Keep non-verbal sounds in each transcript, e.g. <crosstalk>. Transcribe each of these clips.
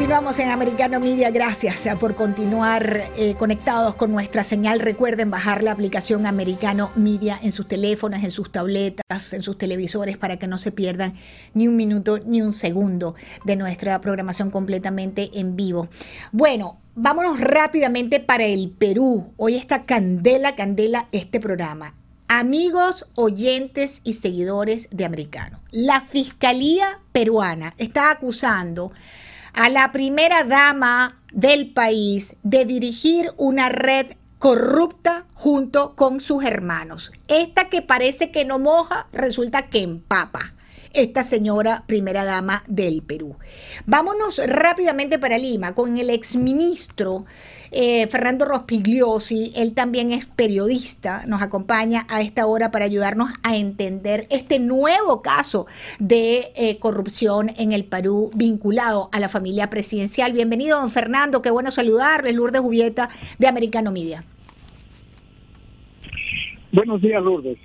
Continuamos en Americano Media. Gracias eh, por continuar eh, conectados con nuestra señal. Recuerden bajar la aplicación Americano Media en sus teléfonos, en sus tabletas, en sus televisores para que no se pierdan ni un minuto ni un segundo de nuestra programación completamente en vivo. Bueno, vámonos rápidamente para el Perú. Hoy está candela, candela este programa. Amigos, oyentes y seguidores de Americano. La Fiscalía peruana está acusando a la primera dama del país de dirigir una red corrupta junto con sus hermanos. Esta que parece que no moja, resulta que empapa. Esta señora primera dama del Perú. Vámonos rápidamente para Lima con el exministro eh, Fernando Rospigliosi, él también es periodista, nos acompaña a esta hora para ayudarnos a entender este nuevo caso de eh, corrupción en el Perú vinculado a la familia presidencial. Bienvenido, don Fernando, qué bueno saludarle, Lourdes Jubieta de Americano Media. Buenos días, Lourdes.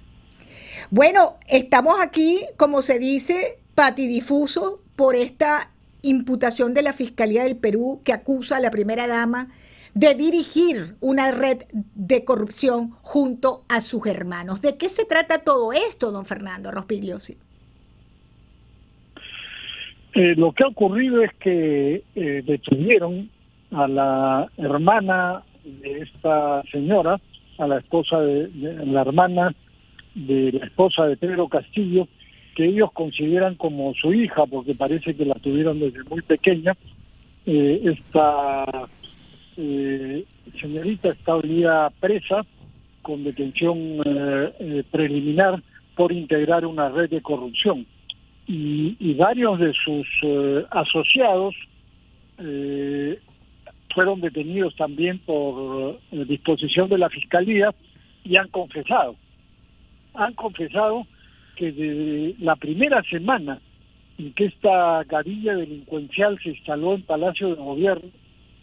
Bueno, estamos aquí, como se dice, patidifuso por esta imputación de la Fiscalía del Perú que acusa a la primera dama de dirigir una red de corrupción junto a sus hermanos. ¿De qué se trata todo esto, don Fernando Rospigliosi? Eh, lo que ha ocurrido es que eh, detuvieron a la hermana de esta señora, a la esposa de, la hermana de la esposa de Pedro Castillo, que ellos consideran como su hija, porque parece que la tuvieron desde muy pequeña. Eh, esta eh, señorita está día presa con detención eh, eh, preliminar por integrar una red de corrupción. Y, varios de sus eh, asociados fueron detenidos también por disposición de la Fiscalía y han confesado. Han confesado que desde la primera semana en que esta gadilla delincuencial se instaló en Palacio de Gobierno,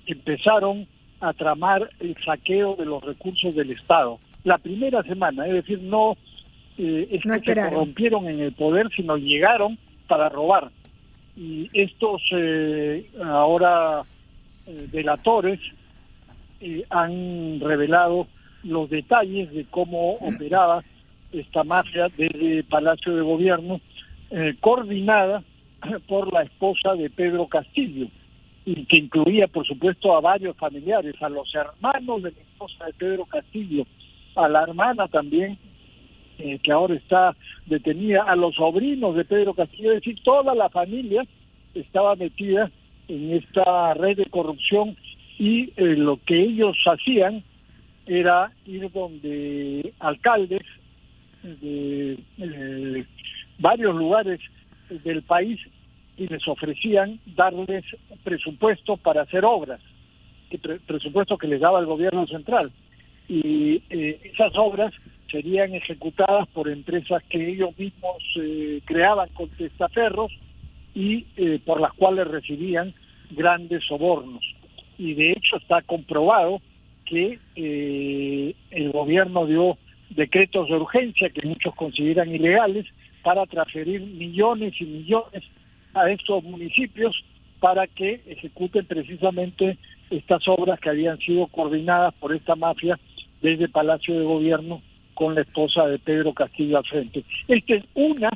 empezaron a tramar el saqueo de los recursos del Estado. La primera semana, es decir, no eh, es que se corrompieron en el poder, sino llegaron para robar. Y estos eh, ahora eh, delatores eh, han revelado los detalles de cómo operaba esta mafia desde Palacio de Gobierno, coordinada <clears throat> por la esposa de Pedro Castillo y que incluía, por supuesto, a varios familiares, a los hermanos de la esposa de Pedro Castillo, a la hermana también, eh, que ahora está detenida, a los sobrinos de Pedro Castillo, es decir, toda la familia estaba metida en esta red de corrupción y eh, lo que ellos hacían era ir donde alcaldes de eh, varios lugares del país y les ofrecían darles presupuesto para hacer obras, presupuesto que les daba el gobierno central. Y eh, esas obras serían ejecutadas por empresas que ellos mismos eh, creaban con testaferros y eh, por las cuales recibían grandes sobornos. Y de hecho está comprobado que el gobierno dio decretos de urgencia que muchos consideran ilegales para transferir millones y millones a estos municipios para que ejecuten precisamente estas obras que habían sido coordinadas por esta mafia desde Palacio de Gobierno con la esposa de Pedro Castillo al frente. Esta es una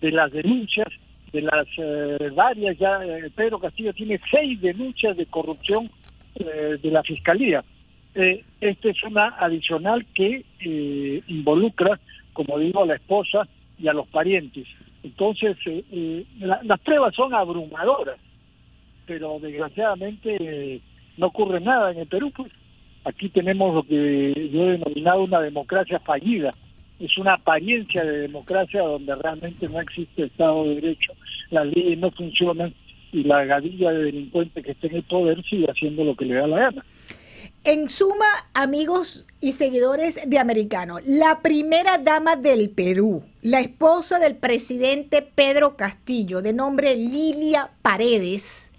de las denuncias, de las eh, varias ya, eh, Pedro Castillo tiene seis denuncias de corrupción eh, de la Fiscalía. Esta es una adicional que involucra, como digo, a la esposa y a los parientes. Entonces, eh, eh, las pruebas son abrumadoras, pero desgraciadamente eh, no ocurre nada en el Perú. Pues. Aquí tenemos lo que yo he denominado una democracia fallida. Es una apariencia de democracia donde realmente no existe Estado de Derecho, las leyes no funcionan y la gadilla de delincuentes que está en el poder sigue haciendo lo que le da la gana. En suma, amigos y seguidores de Americano, la primera dama del Perú, la esposa del presidente Pedro Castillo, de nombre Lilia Paredes,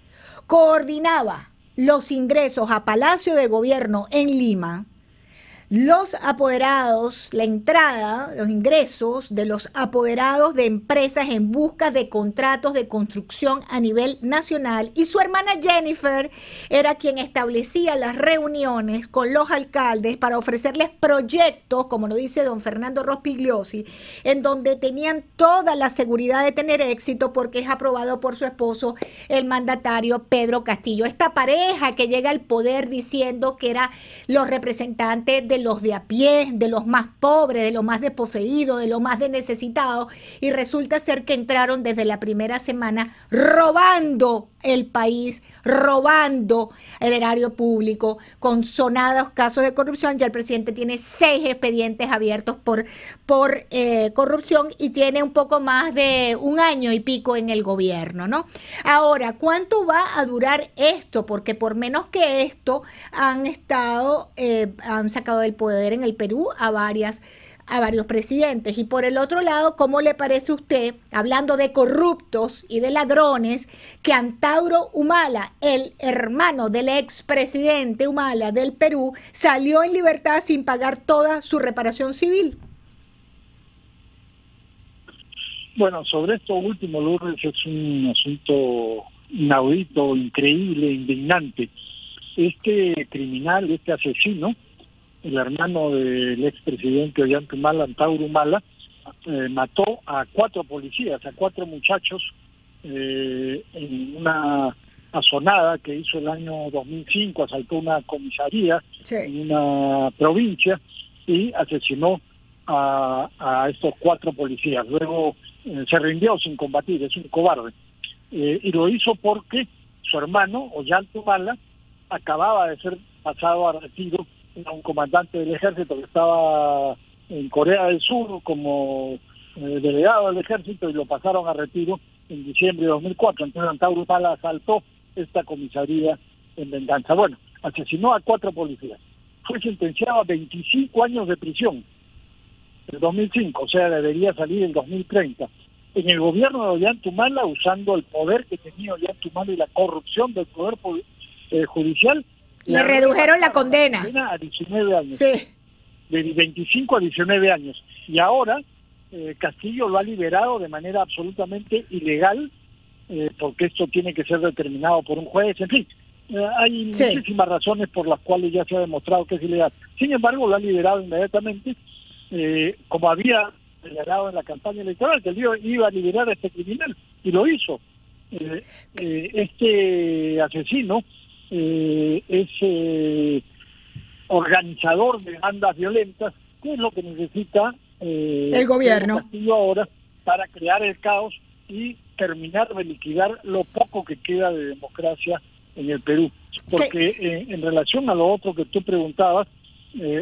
coordinaba los ingresos a Palacio de Gobierno en Lima, los apoderados, la entrada, los ingresos de los apoderados de empresas en busca de contratos de construcción a nivel nacional y su hermana Jennifer era quien establecía las reuniones con los alcaldes para ofrecerles proyectos, como lo dice don Fernando Rospigliosi, en donde tenían toda la seguridad de tener éxito porque es aprobado por su esposo, el mandatario Pedro Castillo. Esta pareja que llega al poder diciendo que era los representantes de de los de a pie, de los más pobres, de los más desposeídos, de los más necesitados, y resulta ser que entraron desde la primera semana robando el país, robando el erario público, con sonados casos de corrupción. Ya el presidente tiene seis expedientes abiertos por, por eh, corrupción y tiene un poco más de un año y pico en el gobierno, ¿no? Ahora, ¿cuánto va a durar esto? Porque por menos que esto han estado, eh, han sacado del poder en el Perú a varias a varios presidentes. Y por el otro lado, ¿cómo le parece a usted, hablando de corruptos y de ladrones, que Antauro Humala, el hermano del expresidente Humala del Perú, salió en libertad sin pagar toda su reparación civil? Bueno, sobre esto último, Lourdes, es un asunto inaudito, increíble, indignante. Este criminal, este asesino, el hermano del expresidente Ollantumala, Antauro Humala, eh, mató a cuatro policías, a cuatro muchachos eh, en una azonada que hizo el año 2005, asaltó una comisaría en una provincia y asesinó a, a estos cuatro policías. Luego eh, se rindió sin combatir, es un cobarde. y lo hizo porque su hermano, Ollantumala, acababa de ser pasado a retiro un comandante del ejército que estaba en Corea del Sur como eh, delegado del ejército y lo pasaron a retiro en diciembre de 2004. Entonces Antauro Pala asaltó esta comisaría en venganza. Bueno, asesinó a cuatro policías. Fue sentenciado a 25 años de prisión en 2005, o sea, debería salir en 2030. En el gobierno de Ollantumala, usando el poder que tenía Ollantumala y la corrupción del poder eh, judicial, le redujeron la condena. A 19 años. Sí. De 25 a 19 años. Y ahora eh, Castillo lo ha liberado de manera absolutamente ilegal, eh, porque esto tiene que ser determinado por un juez, en fin. Eh, hay muchísimas razones por las cuales ya se ha demostrado que es ilegal. Sin embargo, lo ha liberado inmediatamente, como había declarado en la campaña electoral, que él iba a liberar a este criminal, y lo hizo. este asesino eh, es eh, organizador de bandas violentas, que es lo que necesita eh, el gobierno ahora para crear el caos y terminar de liquidar lo poco que queda de democracia en el Perú. Porque eh, en relación a lo otro que tú preguntabas,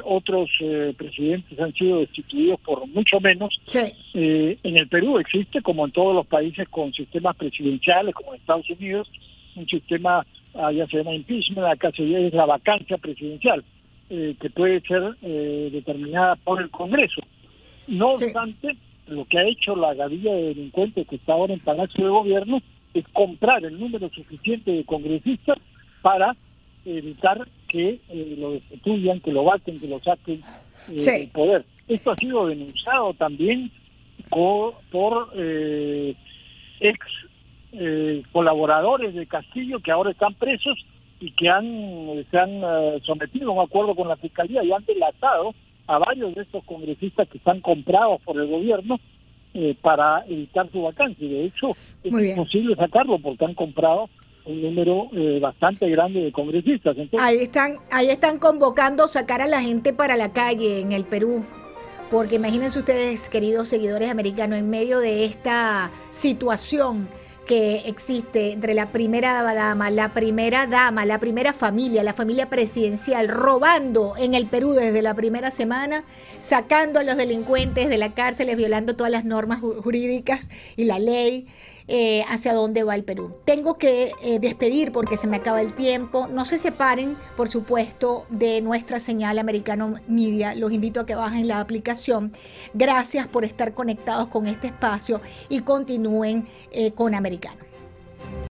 otros presidentes han sido destituidos por mucho menos. en el Perú existe, como en todos los países con sistemas presidenciales, como en Estados Unidos, un sistema allá se llama impeachment, acá se es la vacancia presidencial, eh, que puede ser eh, determinada por el Congreso. No obstante, lo que ha hecho la gavilla de delincuentes que está ahora en Palacio de Gobierno es comprar el número suficiente de congresistas para evitar que eh, lo destituyan, que lo baten, que lo saquen del poder. Esto ha sido denunciado también por, por ex eh, colaboradores de Castillo que ahora están presos y que han se han eh, sometido a un acuerdo con la fiscalía y han delatado a varios de estos congresistas que están comprados por el gobierno eh, para evitar su vacancia. De hecho, es imposible sacarlo porque han comprado un número bastante grande de congresistas. ahí están, ahí están convocando sacar a la gente para la calle en el Perú. Porque imagínense ustedes, queridos seguidores americanos, en medio de esta situación que existe entre la primera dama, la primera dama, la primera familia, la familia presidencial, robando en el Perú desde la primera semana, sacando a los delincuentes de la cárcel, violando todas las normas jurídicas y la ley. Eh, hacia dónde va el Perú. Tengo que eh, despedir porque se me acaba el tiempo. No se separen, por supuesto, de nuestra señal Americano Media. Los invito a que bajen la aplicación. Gracias por estar conectados con este espacio y continúen eh, con Americano.